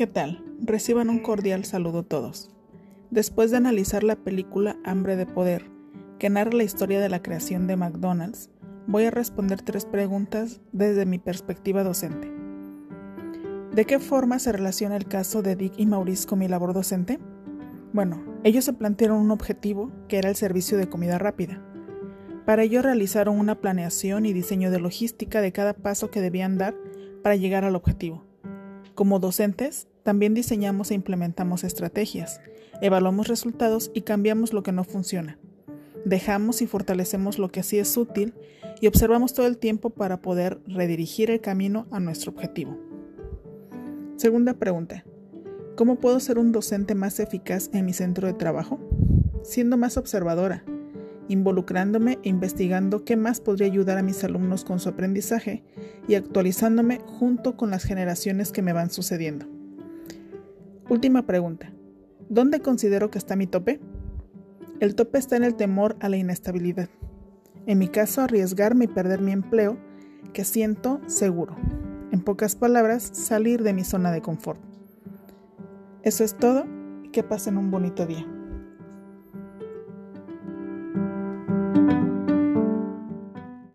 ¿Qué tal? Reciban un cordial saludo todos. Después de analizar la película Hambre de Poder, que narra la historia de la creación de McDonald's, voy a responder tres preguntas desde mi perspectiva docente. ¿De qué forma se relaciona el caso de Dick y Maurice con mi labor docente? Bueno, ellos se plantearon un objetivo que era el servicio de comida rápida. Para ello realizaron una planeación y diseño de logística de cada paso que debían dar para llegar al objetivo. Como docentes, también diseñamos e implementamos estrategias, evaluamos resultados y cambiamos lo que no funciona. Dejamos y fortalecemos lo que sí es útil y observamos todo el tiempo para poder redirigir el camino a nuestro objetivo. Segunda pregunta. ¿Cómo puedo ser un docente más eficaz en mi centro de trabajo? Siendo más observadora, involucrándome e investigando qué más podría ayudar a mis alumnos con su aprendizaje y actualizándome junto con las generaciones que me van sucediendo. Última pregunta. ¿Dónde considero que está mi tope? El tope está en el temor a la inestabilidad. En mi caso, arriesgarme y perder mi empleo, que siento seguro. En pocas palabras, salir de mi zona de confort. Eso es todo y que pasen un bonito día.